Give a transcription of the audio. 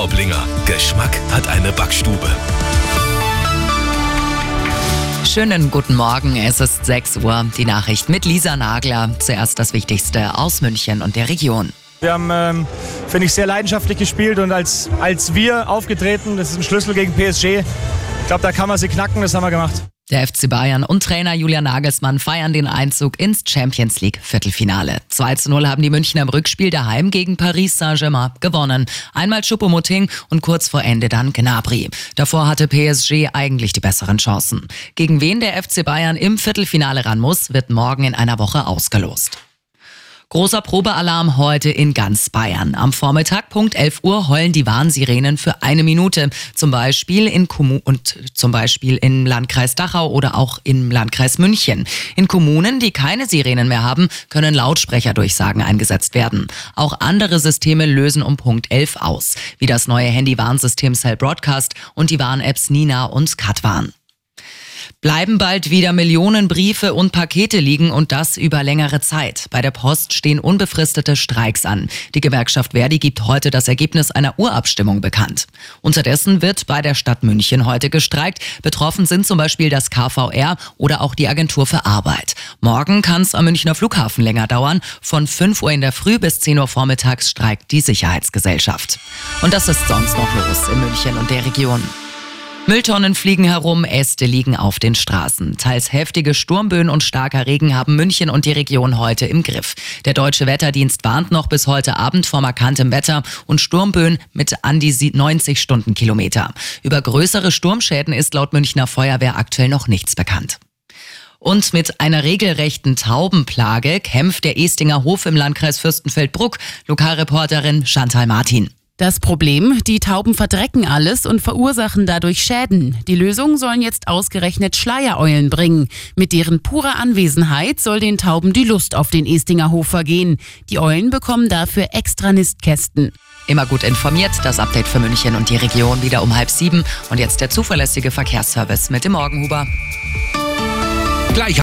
Traublinger. Geschmack hat eine Backstube. Schönen guten Morgen, es ist 6 Uhr. Die Nachricht mit Lisa Nagler. Zuerst das Wichtigste aus München und der Region. Wir haben, ähm, finde ich, sehr leidenschaftlich gespielt und als, als wir aufgetreten, das ist ein Schlüssel gegen PSG. Ich glaube, da kann man sie knacken, das haben wir gemacht. Der FC Bayern und Trainer Julian Nagelsmann feiern den Einzug ins Champions League Viertelfinale. 2 zu 0 haben die Münchner im Rückspiel daheim gegen Paris Saint-Germain gewonnen. Einmal Choupo-Moting und kurz vor Ende dann Gnabry. Davor hatte PSG eigentlich die besseren Chancen. Gegen wen der FC Bayern im Viertelfinale ran muss, wird morgen in einer Woche ausgelost. Großer Probealarm heute in ganz Bayern. Am Vormittag, Punkt 11 Uhr, heulen die Warnsirenen für eine Minute. Zum Beispiel in Kommu und zum Beispiel im Landkreis Dachau oder auch im Landkreis München. In Kommunen, die keine Sirenen mehr haben, können Lautsprecherdurchsagen eingesetzt werden. Auch andere Systeme lösen um Punkt 11 aus, wie das neue Handy-Warnsystem Cell Broadcast und die Warn-Apps Nina und Katwarn bleiben bald wieder Millionen Briefe und Pakete liegen und das über längere Zeit. Bei der Post stehen unbefristete Streiks an. Die Gewerkschaft Verdi gibt heute das Ergebnis einer Urabstimmung bekannt. Unterdessen wird bei der Stadt München heute gestreikt. Betroffen sind zum Beispiel das KVR oder auch die Agentur für Arbeit. Morgen kann es am Münchner Flughafen länger dauern. Von 5 Uhr in der Früh bis 10 Uhr vormittags streikt die Sicherheitsgesellschaft. Und das ist sonst noch los in München und der Region. Mülltonnen fliegen herum, Äste liegen auf den Straßen. Teils heftige Sturmböen und starker Regen haben München und die Region heute im Griff. Der deutsche Wetterdienst warnt noch bis heute Abend vor markantem Wetter und Sturmböen mit an die 90 Stundenkilometer. Über größere Sturmschäden ist laut Münchner Feuerwehr aktuell noch nichts bekannt. Und mit einer regelrechten Taubenplage kämpft der Estinger Hof im Landkreis Fürstenfeldbruck. Lokalreporterin Chantal Martin. Das Problem, die Tauben verdrecken alles und verursachen dadurch Schäden. Die Lösung sollen jetzt ausgerechnet Schleiereulen bringen. Mit deren purer Anwesenheit soll den Tauben die Lust auf den Estinger Hof vergehen. Die Eulen bekommen dafür extra Nistkästen. Immer gut informiert, das Update für München und die Region wieder um halb sieben. Und jetzt der zuverlässige Verkehrsservice mit dem Morgenhuber. Gleich